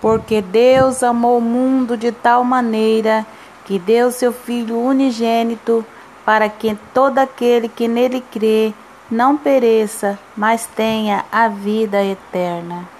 Porque Deus amou o mundo de tal maneira que deu seu Filho unigênito para que todo aquele que nele crê não pereça, mas tenha a vida eterna.